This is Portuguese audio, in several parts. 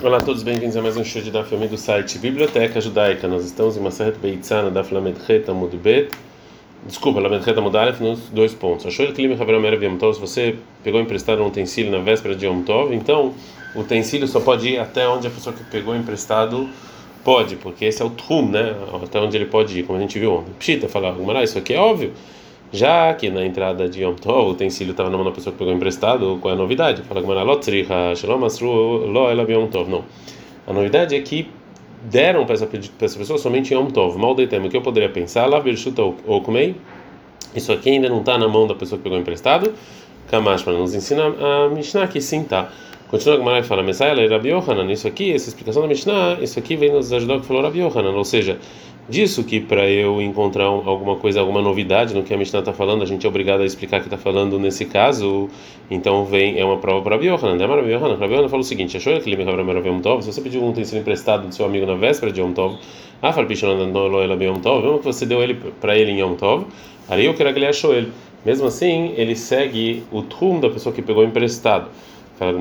Olá a todos, bem-vindos a mais um show de Daf do site Biblioteca Judaica. Nós estamos em Maseret Beitzana, Chet Amud Bet. Desculpa, Lamed Chet Amud Alef nos dois pontos. Achou ele Lime Haverão Erev Yom Tov, se você pegou emprestado um utensílio na véspera de Yom Tov, então o utensílio só pode ir até onde a pessoa que pegou emprestado pode, porque esse é o Trum, né? Até onde ele pode ir, como a gente viu ontem. Pshita, falar, isso aqui é óbvio. Já que na entrada de Yom Tov o utensílio estava na mão da pessoa que pegou emprestado, qual é a novidade? Fala que Não. A novidade é que deram para essa, essa pessoa somente Yom Tov. Mal de tema que eu poderia pensar, lá virchuta ou comei. Isso aqui ainda não está na mão da pessoa que pegou emprestado. Kamash para nos ensina a Mishnah que sim tá. Continua a Gemara e fala, Messiah, Rabi Yohanan, isso aqui, essa explicação da Mishnah, isso aqui vem nos ajudar o que falou Rabi Yohanan, ou seja, disso que para eu encontrar alguma coisa, alguma novidade no que a Mishnah está falando, a gente é obrigado a explicar o que está falando nesse caso, então vem, é uma prova para Rabi Yohanan, Rabi Yohanan, fala o seguinte, achou que ele me Tov, se você pediu um utensílio emprestado do seu amigo na véspera de Yom Tov, ah, fala Yom Tov, vemos que você deu ele para ele em Yom Tov, aí eu quero que ele achou ele, mesmo assim, ele segue o trum da pessoa que pegou emprestado. Fala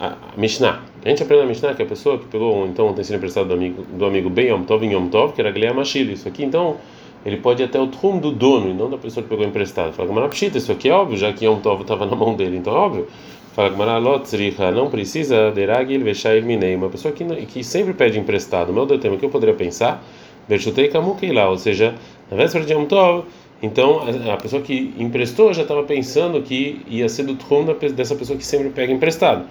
a Mishnah. A gente aprende na Mishnah que a pessoa que pegou então um utensílio emprestado do amigo, do amigo bem Yom Tov em Yom Tov, que era Glea Machil. Isso aqui então ele pode ir até o trum do dono e não da pessoa que pegou emprestado. Fala Gamara Pshita, isso aqui é óbvio, já que Yom Tov estava na mão dele, então é óbvio. Fala Gamara Lotzriha, não precisa deragil veshayil minei. Uma pessoa que, que sempre pede emprestado, meu Deus, tema que eu poderia pensar, Berchutei Kamukei ou seja, na véspera de Yom Tov então, a pessoa que emprestou já estava pensando que ia ser do trum dessa pessoa que sempre pega emprestado.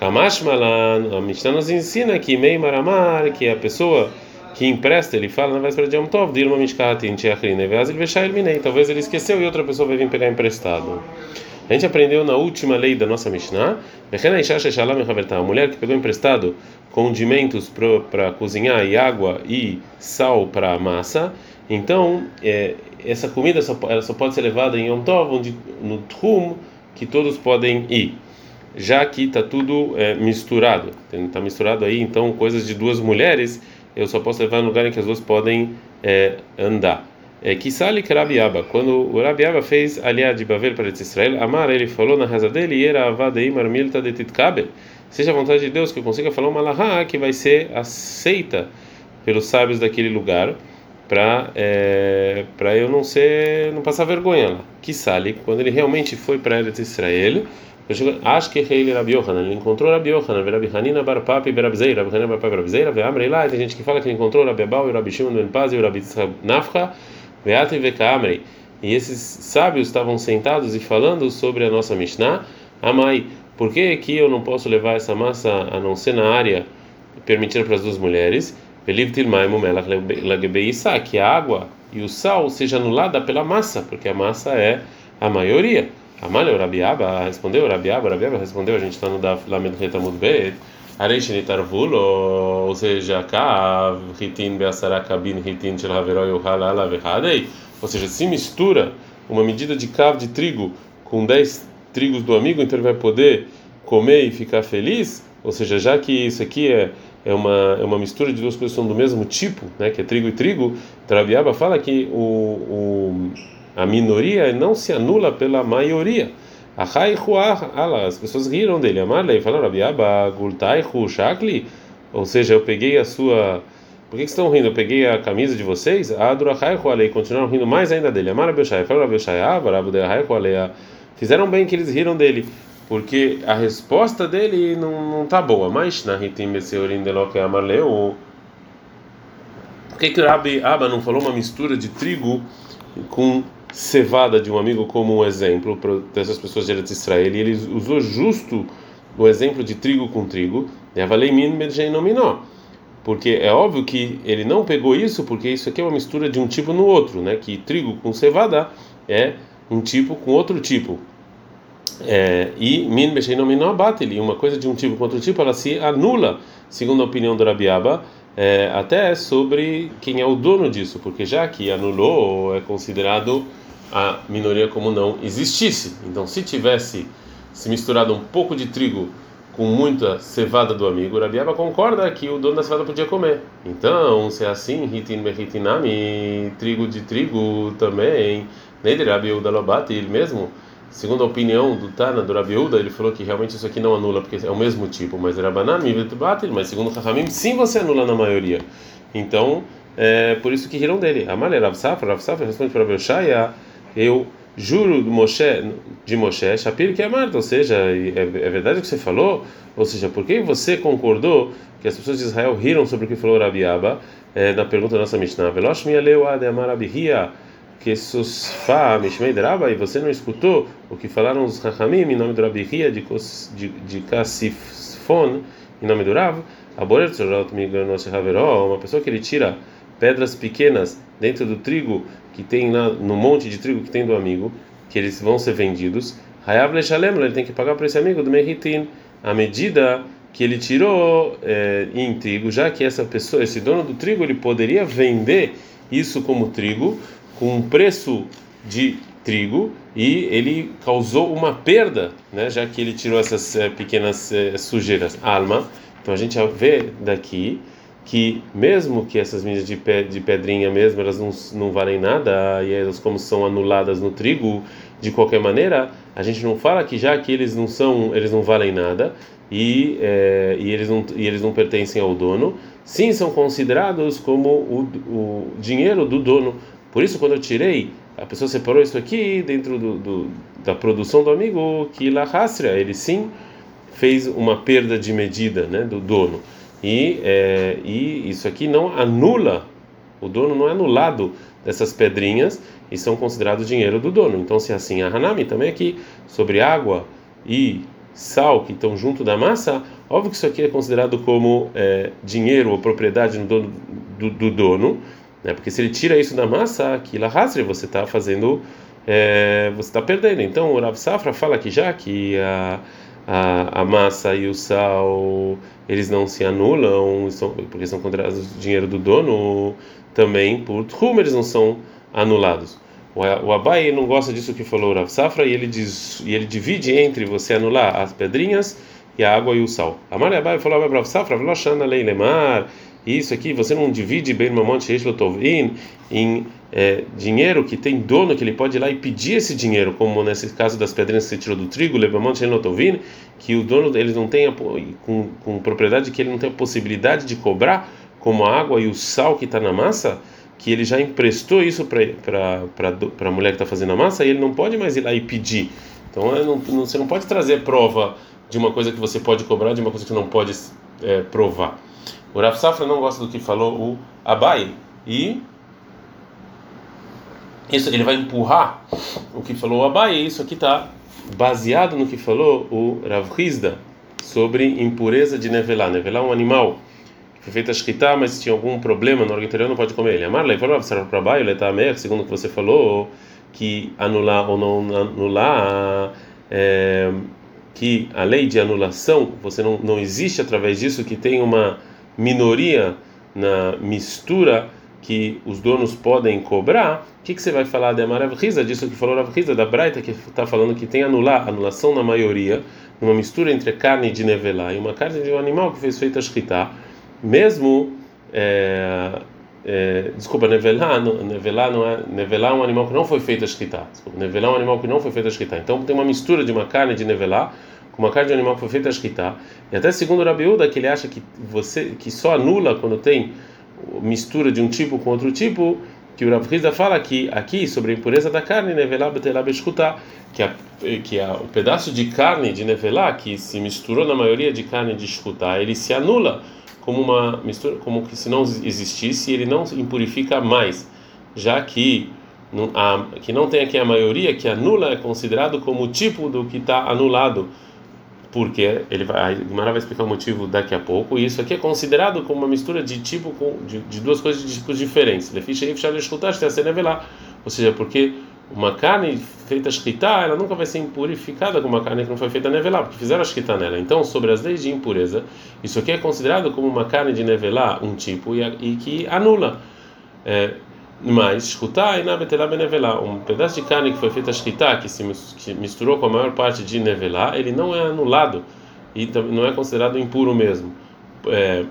Kamash Malan, a Mishnah nos ensina que Mei Maramar, que é a pessoa que empresta, ele fala na véspera de Yom Tov, Dilma Mishkatin Tiachrine, Veazil Veshail Minei. Talvez ele esqueceu e outra pessoa vai vir pegar emprestado. A gente aprendeu na última lei da nossa Mishnah, a mulher que pegou emprestado condimentos para cozinhar e água e sal para massa, então é, essa comida só, ela só pode ser levada em Yom Tov, onde, no Trum, que todos podem ir. Já que está tudo é, misturado, está misturado aí, então coisas de duas mulheres, eu só posso levar no lugar em que as duas podem é, andar. É, Kisali Rabiaba, quando o Rabiaba fez aliado de Bavel para Israel, Amar, ele falou na reza dele, era Avadei Marmilta de Titkabel, seja a vontade de Deus que eu consiga falar uma lahá que vai ser aceita pelos sábios daquele lugar para é, para eu não ser não passar vergonha lá. Sale quando ele realmente foi para Eretz Israel, acho que ele Rabi Yohanan, ele encontrou Rabi Yohanan, Rabi Hanina bar Papi Rabi Hanina bar Papi Amrei lá, tem gente que fala que ele encontrou Rabi Abau Rabi Shimon ben Paz Rabi Nafcha, Beati Vekamrei. E esses sábios estavam sentados e falando sobre a nossa Mishnah, Amai, por que que eu não posso levar essa massa a não ser na área permitida para as duas mulheres? que a água e o sal seja anulada pela massa, porque a massa é a maioria. Amalha o Rabiaba respondeu, o Rabiaba, Rabiaba respondeu, a gente está no Lamed Retamud Bet, Areishinitarvulo, ou seja, Kav, Hitin, Beasara, Kabin, Hitin, Shelhaveroi, Uhalala, Verhadei, ou seja, se mistura uma medida de Kav de trigo com 10 trigos do amigo, então ele vai poder comer e ficar feliz, ou seja, já que isso aqui é é uma, é uma mistura de duas coisas que são do mesmo tipo, né, que é trigo e trigo, Trabiaba fala que o, o, a minoria não se anula pela maioria. As pessoas riram dele. Amarlei falaram, Rabiaba, Gultai, Shakli, ou seja, eu peguei a sua. Por que, estão rindo? Eu peguei a camisa de vocês. Adurahai Hualei, continuaram rindo mais ainda dele. Amara Beshai, falaram Avarabuderahai Hualei. Fizeram bem que eles riram dele porque a resposta dele não, não tá boa. Mas na Ritim Beseurim de Loque Amarleu, por que, que não falou uma mistura de trigo com cevada de um amigo como um exemplo dessas pessoas de Eretz Israel? E ele usou justo o exemplo de trigo com trigo, porque é óbvio que ele não pegou isso, porque isso aqui é uma mistura de um tipo no outro, né? Que trigo com cevada é um tipo com outro tipo. É, e min besheinomino abatili, uma coisa de um tipo com outro tipo, ela se anula, segundo a opinião do Rabiaba, é, até sobre quem é o dono disso, porque já que anulou, é considerado a minoria como não existisse. Então, se tivesse se misturado um pouco de trigo com muita cevada do amigo, Rabiaba concorda que o dono da cevada podia comer. Então, se é assim, hitin behitinami, trigo de trigo também, Neder Udalobati, ele mesmo segundo a opinião do Tana, do Rabiuda, ele falou que realmente isso aqui não anula, porque é o mesmo tipo, mas era banana, mas segundo o Rahamim, sim você anula na maioria. Então, é por isso que riram dele. Amalha Rav Safra, Rav Safra responde para Belshaya, eu juro de Moshe, de Moshe, Shapir que é Marta, ou seja, é, é, verdade o que você falou? Ou seja, por que você concordou que as pessoas de Israel riram sobre o que falou Rabiaba é, na pergunta da nossa Mishnah? Velosh mi aleu ade amar abihia que susfa mishmei draba e você não escutou o que falaram os Rahamim em nome do Rabihia de, de, de Kassifon em nome do Rav? Aborer tzorot migranos haveró, uma pessoa que ele tira pedras pequenas dentro do trigo que tem na, no monte de trigo que tem do amigo, que eles vão ser vendidos. Hayav Leshalem, ele tem que pagar para esse amigo do Mehitin a medida que ele tirou é, em trigo, já que essa pessoa, esse dono do trigo, ele poderia vender isso como trigo com um preço de trigo e ele causou uma perda, né, já que ele tirou essas é, pequenas é, sujeiras. Alma. Então a gente vê daqui que mesmo que essas medidas de, pe, de pedrinha mesmo elas não, não valem nada e elas como são anuladas no trigo de qualquer maneira a gente não fala que já que eles não são eles não valem nada e, é, e eles não e eles não pertencem ao dono. Sim são considerados como o, o dinheiro do dono. Por isso quando eu tirei a pessoa separou isso aqui dentro do, do da produção do amigo que la ele sim fez uma perda de medida né do dono e, é, e isso aqui não anula, o dono não é anulado dessas pedrinhas e são considerados dinheiro do dono. Então, se é assim, a Hanami também aqui, sobre água e sal que estão junto da massa, óbvio que isso aqui é considerado como é, dinheiro ou propriedade do dono, do, do dono né? porque se ele tira isso da massa, aquilo arrastre, você está fazendo, é, você está perdendo. Então, o Rav Safra fala que já que a a, a massa e o sal eles não se anulam são, porque são considerados dinheiro do dono também por Tchum eles não são anulados. O, o Abai não gosta disso que falou o Rav Safra e ele diz e ele divide entre você anular as pedrinhas e a água e o sal. Amar Abai falou Rav Safra Veloshana Leilemar isso aqui você não divide bem uma monte em é, dinheiro que tem dono que ele pode ir lá e pedir esse dinheiro, como nesse caso das pedrinhas que você tirou do trigo, levamento Shenotovin, que o dono eles não tem com, com propriedade que ele não tem a possibilidade de cobrar, como a água e o sal que está na massa, que ele já emprestou isso para a mulher que está fazendo a massa e ele não pode mais ir lá e pedir. Então é, não, não, você não pode trazer prova de uma coisa que você pode cobrar, de uma coisa que não pode é, provar. O Rav Safra não gosta do que falou o Abai e isso ele vai empurrar o que falou o Abai e isso aqui está baseado no que falou o Rav Hizda sobre impureza de nevelá. Nevelá é um animal que foi feito a shkita, mas tinha algum problema no órgão interior, não pode comer ele. Amarlei falou para Abai, ele está meio segundo o que você falou, que anular ou não anular é, que a lei de anulação, você não, não existe através disso que tem uma minoria na mistura que os donos podem cobrar, o que, que você vai falar de Amarav Riza, disso que falou Rav Riza, da Braita, que está falando que tem anular, anulação na maioria, uma mistura entre carne de nevelá e uma carne de um animal que fez feita shkita, mesmo, é, é, desculpa, nevelá, nevelá não é, nevelá é um animal que não foi feita shkita, nevelá é um animal que não foi feita shkita, então tem uma mistura de uma carne de nevelá uma carne de animal foi feita shkita, e até segundo o Rabiuda, que ele acha que você que só anula quando tem mistura de um tipo com outro tipo, que o Rav Hizda fala que aqui sobre a impureza da carne, nevelá betelá beshkuta, que a, que a, o pedaço de carne de nevelá que se misturou na maioria de carne de shkuta, ele se anula como uma mistura, como que se não existisse, ele não impurifica mais, já que a, que não tem aqui a maioria que anula é considerado como o tipo do que está anulado porque ele vai, Gemara vai explicar o motivo daqui a pouco, e isso aqui é considerado como uma mistura de tipo com, de, de duas coisas de tipos diferentes. Ou seja, porque uma carne feita shkita, ela nunca vai ser impurificada como uma carne que não foi feita nevelá, porque fizeram a shkita nela. Então, sobre as leis de impureza, isso aqui é considerado como uma carne de nevelá, um tipo, e, e que anula. É, mas shkuta e nabetelá benevelá, um pedaço de carne que foi feita shkita, que se misturou com a maior parte de nevelá, ele não é anulado e não é considerado impuro mesmo. É,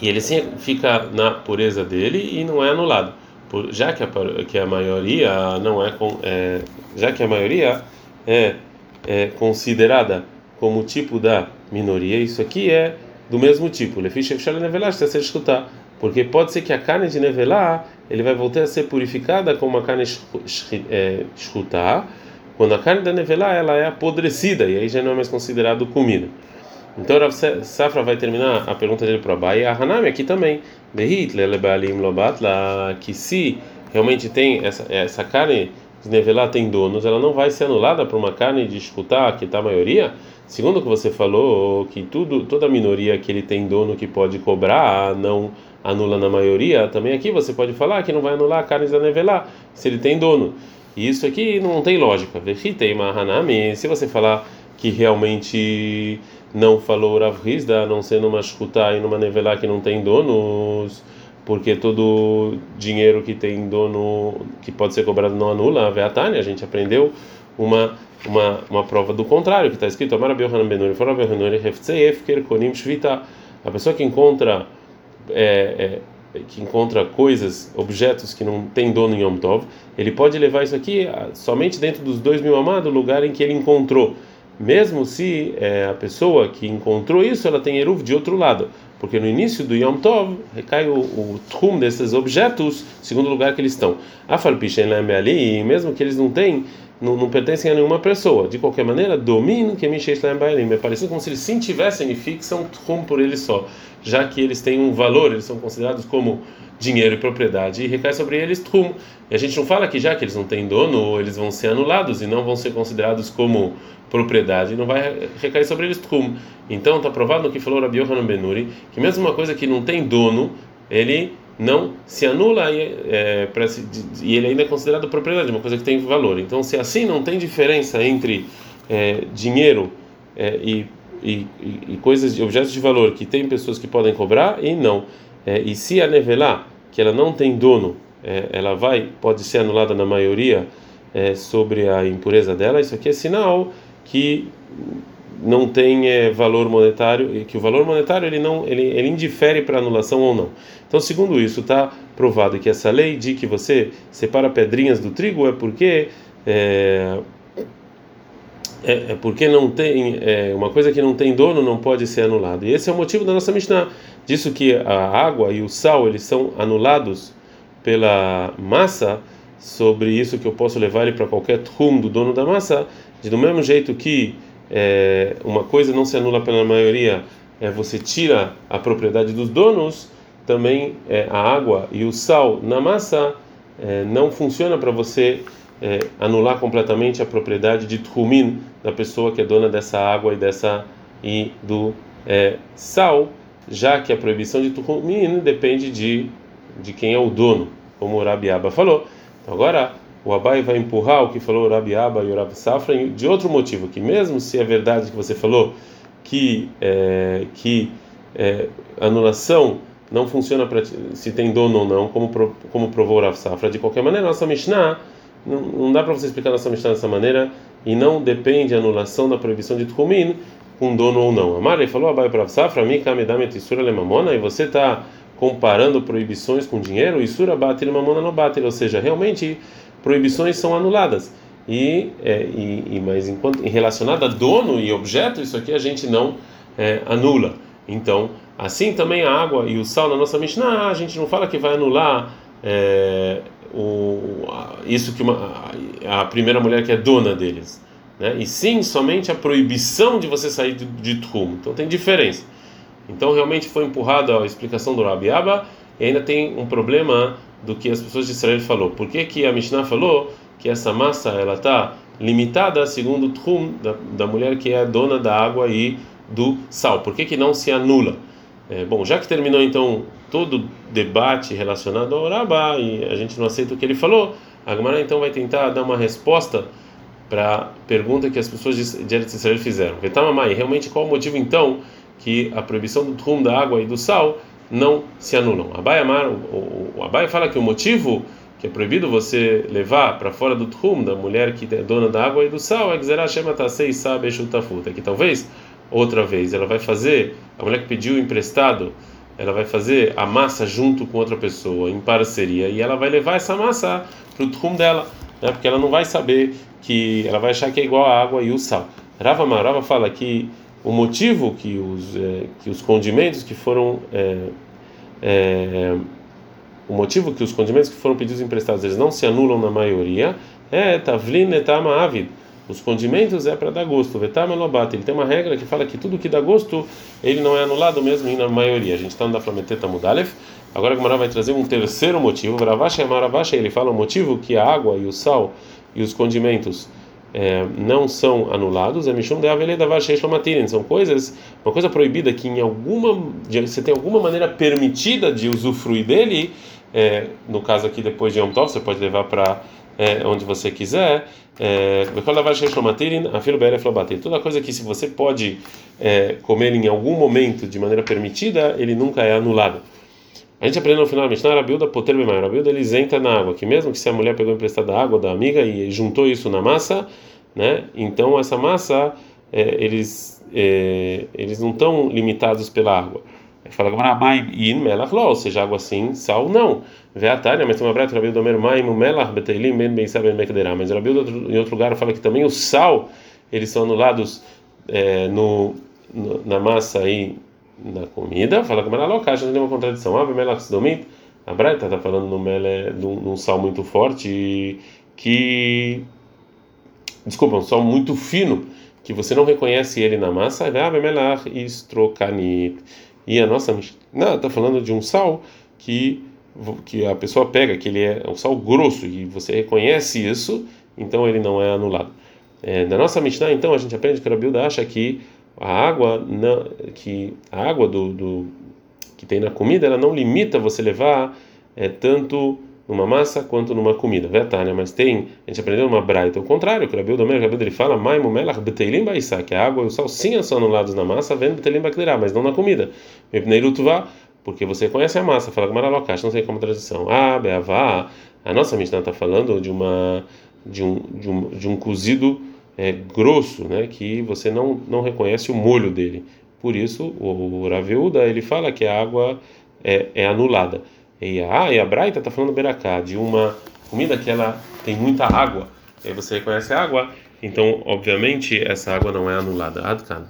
e ele sim fica na pureza dele e não é anulado. Por, já que a, que a maioria não é, com, é já que a maioria é, é considerada como tipo da minoria, isso aqui é do mesmo tipo. se escutar, porque pode ser que a carne de nevelá ele vai voltar a ser purificada como a carne escutar, quando a carne da nevelá ela é apodrecida e aí já não é mais considerado comida. Então Rav Safra vai terminar a pergunta dele para Abai, a Hanami aqui também, que se realmente tem essa, essa carne nevelá tem donos, ela não vai ser anulada por uma carne de escutar que está a maioria. Segundo o que você falou, que tudo toda minoria que ele tem dono que pode cobrar não anula na maioria, também aqui você pode falar que não vai anular a carne da nevelá se ele tem dono. E isso aqui não tem lógica. Se você falar que realmente não falou Rav Hizda, a não ser numa shkuta e numa nevelá que não tem donos, porque todo dinheiro que tem dono, que pode ser cobrado não anula, a Veatania, a gente aprendeu uma uma, uma prova do contrário, que está escrito a pessoa que encontra é, é, que encontra coisas, objetos que não tem dono em Yom Tov, ele pode levar isso aqui somente dentro dos dois mil amados, lugar em que ele encontrou. Mesmo se é, a pessoa que encontrou isso ela tem eruv de outro lado, porque no início do Yom Tov recai o, o trum desses objetos segundo lugar que eles estão. A falpichem ali, mesmo que eles não têm, não, não, pertencem a nenhuma pessoa. De qualquer maneira, domínio que me é parecido como se eles sim tivessem e fixam trum por eles só, já que eles têm um valor, eles são considerados como dinheiro e propriedade e recai sobre eles trum. E a gente não fala que já que eles não têm dono, eles vão ser anulados e não vão ser considerados como propriedade, não vai recair sobre eles trum. Então está provado no que falou Rabi Yohanan Benuri, que mesmo uma coisa que não tem dono, ele não se anula e, é, e ele ainda é considerado propriedade, uma coisa que tem valor. Então, se assim não tem diferença entre é, dinheiro é, e, e, e, coisas, objetos de valor que tem pessoas que podem cobrar e não. É, e se a nevelar, que ela não tem dono, é, ela vai, pode ser anulada na maioria é, sobre a impureza dela, isso aqui é sinal que não tem é, valor monetário, que o valor monetário ele não ele, ele indifere para anulação ou não. Então, segundo isso, está provado que essa lei de que você separa pedrinhas do trigo é porque é, é, é porque não tem é, uma coisa que não tem dono não pode ser anulada. E esse é o motivo da nossa Mishnah, disso que a água e o sal eles são anulados pela massa. Sobre isso que eu posso levar ele para qualquer trum do dono da massa, de do mesmo jeito que é, uma coisa não se anula pela maioria, é você tira a propriedade dos donos, também é, a água e o sal na massa é, não funciona para você é, anular completamente a propriedade de Tchumin da pessoa que é dona dessa água e dessa e do é, sal, já que a proibição de Tchumin depende de de quem é o dono, como o Rabiaba falou. Então, agora o Abai vai empurrar o que falou o Rabi Abba e o Rabi Safra de outro motivo, que mesmo se é verdade que você falou que é, que é, anulação não funciona se tem dono ou não, como como provou o Rabi Safra, de qualquer maneira nossa Mishnah não, não dá para você explicar nossa Mishnah dessa maneira e não depende a anulação da proibição de Tkumin com dono ou não. Amar ele falou Abai para Rabi Safra, mi kamedam tisura lemamona e você está comparando proibições com dinheiro, isura bater mamona não bater, ou seja, realmente proibições são anuladas. E, é, e, e, mas enquanto relacionado a dono e objeto, isso aqui a gente não é, anula. Então, assim também a água e o sal na nossa Mishnah, a gente não fala que vai anular é, o, isso que uma, a primeira mulher que é dona deles, né? E sim somente a proibição de você sair de, de Trum. Então tem diferença. Então realmente foi empurrada a explicação do Rabi Abba e ainda tem um problema do que as pessoas de Israel falou. Por que, que a Mishnah falou que essa massa ela está limitada segundo o trum da, da mulher que é a dona da água e do sal? Por que, que não se anula? É, bom, já que terminou então todo o debate relacionado ao Rabá e a gente não aceita o que ele falou, a Gemara então vai tentar dar uma resposta para a pergunta que as pessoas de Eretz Israel fizeram. Vetamamai, realmente qual o motivo então que a proibição do trum da água e do sal não se anulam. Abai Amar, o, o Abai fala que o motivo que é proibido você levar para fora do trum da mulher que é dona da água e do sal é Shema Tasei Sabe Shutafuta, que talvez outra vez ela vai fazer, a mulher que pediu emprestado, ela vai fazer a massa junto com outra pessoa em parceria e ela vai levar essa massa para o trum dela. né? Porque ela não vai saber que ela vai achar que é igual a água e o sal. Rava Marava fala que o motivo que os é, que os condimentos que foram é, é, o motivo que os condimentos que foram pedidos emprestados eles não se anulam na maioria é tavlin etama avid os condimentos é para dar gosto. Ele tem uma regra que fala que tudo que dá gosto, ele não é anulado mesmo na maioria. A gente está no da Flameteta Mudalef. Agora a Gamara vai trazer um terceiro motivo. Ravacha e ele fala o motivo que a água e o sal e os condimentos é, não são anulados. É. São coisas, uma coisa proibida que em alguma, você tem alguma maneira permitida de usufruir dele. É, no caso aqui, depois de Yom Tov, você pode levar para é, onde você quiser. É, Toda coisa que se você pode é, comer em algum momento de maneira permitida, ele nunca é anulado. A gente aprendeu no final da Mishnah, Rabilda Poter Bemai. Rabilda ele isenta na água, que mesmo que se a mulher pegou emprestada água da amiga e juntou isso na massa, né? Então essa massa é, eles é, eles não estão limitados pela água. Fala que Mai in melach lo, ou seja, água sim, sal não. Vê a Tânia, mas tem uma breta, Rabi Domer Mai melach beteilim ben ben saben mekderá. Mas Rabi em outro lugar fala que também o sal, eles são anulados é, no, no, na massa aí, na comida. Fala que Maraló, caixa, não tem uma contradição. Ave melach a breta está falando no num, num sal muito forte que... Desculpa, um sal muito fino, que você não reconhece ele na massa. Ave melach istrocanit e a nossa não está falando de um sal que que a pessoa pega, que ele é um sal grosso e você reconhece isso, então ele não é anulado. É, na nossa Mishnah, então, a gente aprende que a Bilda acha que a água, não, que a água do, do, que tem na comida, ela não limita você levar é, tanto numa massa quanto numa comida. Vetânia, mas tem, a gente aprendeu uma braita, o contrário, que o Rabi Domer, ele fala, maimu beteilim que a água e o sal sim são anulados na massa, vendo beteilim bakderá, mas não na comida. Porque você conhece a massa, fala que maralocash, não sei como tradição. Ah, beavá, a nossa Mishnah está falando de uma de um, de um, de um cozido é, grosso, né, que você não não reconhece o molho dele. Por isso, o Raviuda, ele fala que a água é, é anulada. E a, e a Braita está falando beracá, de uma comida que ela tem muita água. E aí você reconhece a água, então, obviamente, essa água não é anulada. Adkan.